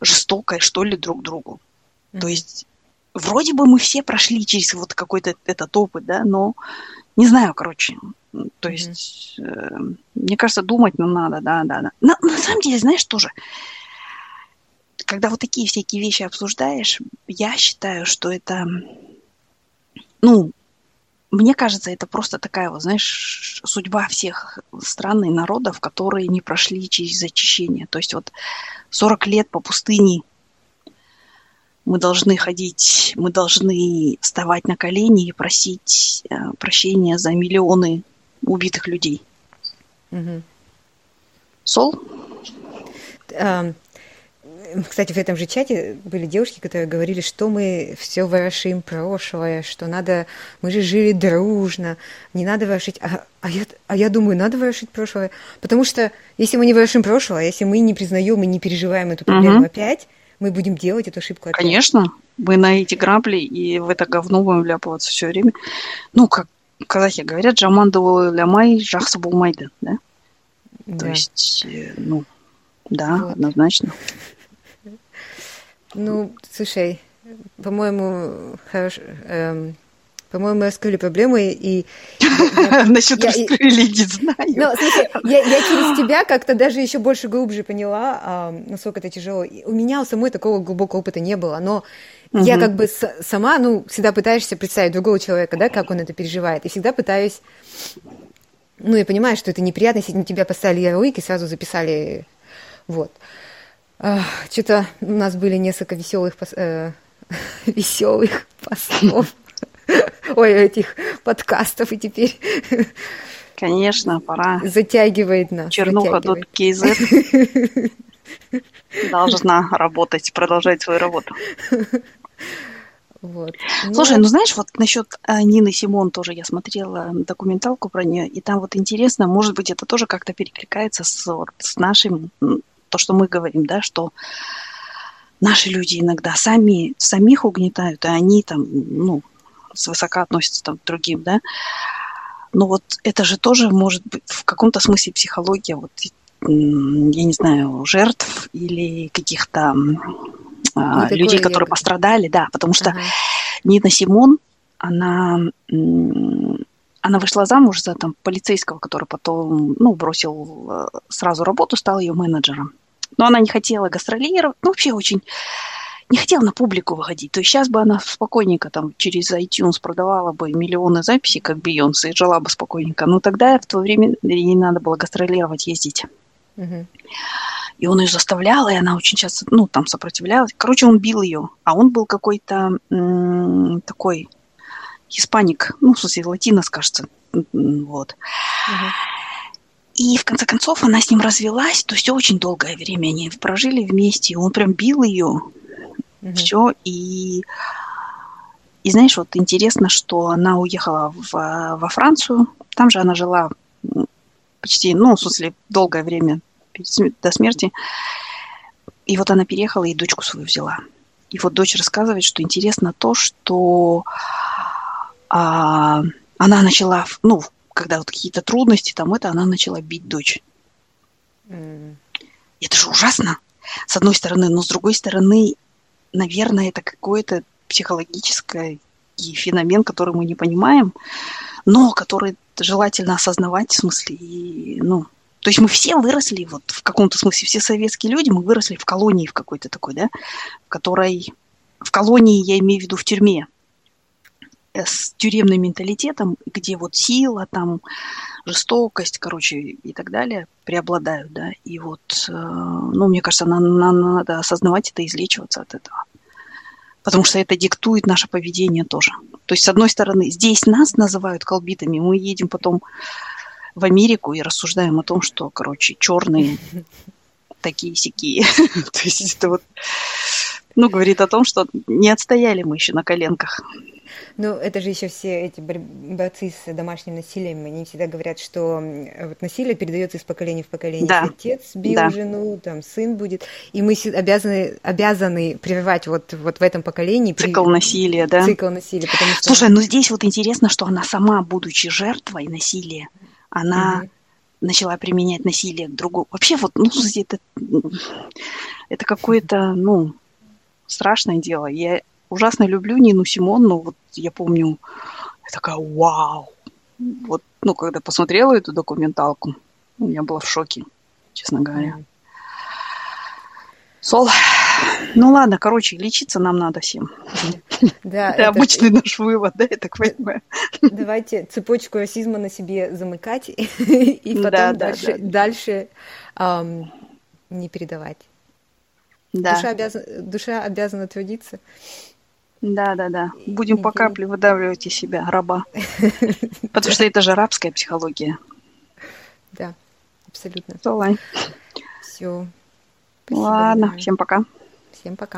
жестокое, что ли, друг к другу. Mm-hmm. То есть вроде бы мы все прошли через вот какой-то этот опыт, да, но не знаю, короче. То есть, mm-hmm. э, мне кажется, думать нам надо, да, да, да. На, на самом деле, знаешь, тоже, когда вот такие всякие вещи обсуждаешь, я считаю, что это, ну, мне кажется, это просто такая, вот, знаешь, судьба всех стран и народов, которые не прошли через очищение. То есть вот 40 лет по пустыне мы должны ходить, мы должны вставать на колени и просить э, прощения за миллионы убитых людей. Угу. Сол?
Кстати, в этом же чате были девушки, которые говорили, что мы все ворошим прошлое, что надо, мы же жили дружно, не надо ворошить. А, а, я, а я думаю, надо ворошить прошлое, потому что если мы не ворошим прошлое, если мы не признаем и не переживаем эту проблему угу. опять, мы будем делать эту ошибку опять.
Конечно, мы на эти грабли и в это говно будем вляпываться все время. Ну, как казахи говорят, жаман лямай, жахса булмайды, да? да? То есть, э, ну, да, вот. однозначно.
Ну, слушай, по-моему, хорошо. Эм, по-моему, мы раскрыли проблемы, и... [laughs]
Насчет раскрыли, не знаю. Ну,
слушай, я, я через тебя как-то даже еще больше глубже поняла, а, насколько это тяжело. У меня у самой такого глубокого опыта не было, но угу. я как бы сама, ну, всегда пытаешься представить другого человека, да, как он это переживает, и всегда пытаюсь... Ну, я понимаю, что это неприятно, если на тебя поставили ярлык и сразу записали... Вот. Что-то у нас были несколько веселых, э, [laughs] веселых постов. [laughs] Ой, этих подкастов, и теперь... [laughs]
Конечно, пора.
Затягивает нас.
Чернуха тут КЗ должна работать, продолжать свою работу. Вот. Слушай, ну... ну знаешь, вот насчет э, Нины Симон тоже я смотрела документалку про нее, и там вот интересно, может быть, это тоже как-то перекликается с, вот, с нашим то, что мы говорим, да, что наши люди иногда сами, самих угнетают, и они там, ну, свысока относятся там, к другим, да. Но вот это же тоже может быть в каком-то смысле психология, вот, я не знаю, жертв или каких-то а, людей, которые пострадали, да, потому что ага. Нина Симон, она она вышла замуж за там полицейского, который потом, ну, бросил э, сразу работу, стал ее менеджером. Но она не хотела гастролировать, ну, вообще очень не хотела на публику выходить. То есть сейчас бы она спокойненько там через iTunes продавала бы миллионы записей, как Бейонсе, и жила бы спокойненько. Но тогда в то время ей надо было гастролировать, ездить. Угу. И он ее заставлял, и она очень часто, ну, там сопротивлялась. Короче, он бил ее. А он был какой-то м- такой Испаник, ну, в смысле, латинос, кажется, вот. И в конце концов она с ним развелась, то есть очень долгое время они прожили вместе, он прям бил ее, mm-hmm. все, и и знаешь, вот интересно, что она уехала в, во Францию, там же она жила почти, ну, в смысле, долгое время до смерти. И вот она переехала и дочку свою взяла. И вот дочь рассказывает, что интересно то, что а, она начала, ну, когда вот какие-то трудности, там это, она начала бить дочь. Mm. Это же ужасно, с одной стороны, но с другой стороны, наверное, это какое-то психологический феномен, который мы не понимаем, но который желательно осознавать в смысле, и, ну, то есть мы все выросли, вот в каком-то смысле, все советские люди, мы выросли в колонии в какой-то такой, да, в которой, в колонии, я имею в виду в тюрьме, с тюремным менталитетом, где вот сила, там, жестокость, короче, и так далее преобладают, да, и вот, э, ну, мне кажется, нам, нам надо осознавать это излечиваться от этого потому что это диктует наше поведение тоже. То есть, с одной стороны, здесь нас называют колбитами, мы едем потом в Америку и рассуждаем о том, что, короче, черные [laughs] такие сякие. [laughs] То есть это вот, ну, говорит о том, что не отстояли мы еще на коленках.
Ну, это же еще все эти борцы с домашним насилием, они всегда говорят, что вот насилие передается из поколения в поколение. Да. Если отец бил да. жену, там сын будет, и мы обязаны, обязаны прививать вот, вот в этом поколении.
Цикл при... насилия, да?
Цикл насилия. Потому
что... Слушай, ну здесь вот интересно, что она сама, будучи жертвой насилия, она угу. начала применять насилие к другому. Вообще вот, ну, это, это какое-то, ну, страшное дело. Я ужасно люблю Нину Симон, но вот я помню, я такая, вау. Вот, ну, когда посмотрела эту документалку, я была в шоке, честно говоря. Сол, ну ладно, короче, лечиться нам надо всем. Да, это, это обычный наш вывод, да, я так понимаю.
Давайте цепочку расизма на себе замыкать и потом да, дальше, да, да. дальше эм, не передавать. Да. Душа, обязан, душа обязана трудиться.
Да, да, да. Будем по капле выдавливать из себя раба. [laughs] Потому что это же арабская психология.
Да, абсолютно. Все.
Ладно, всем пока.
Всем пока.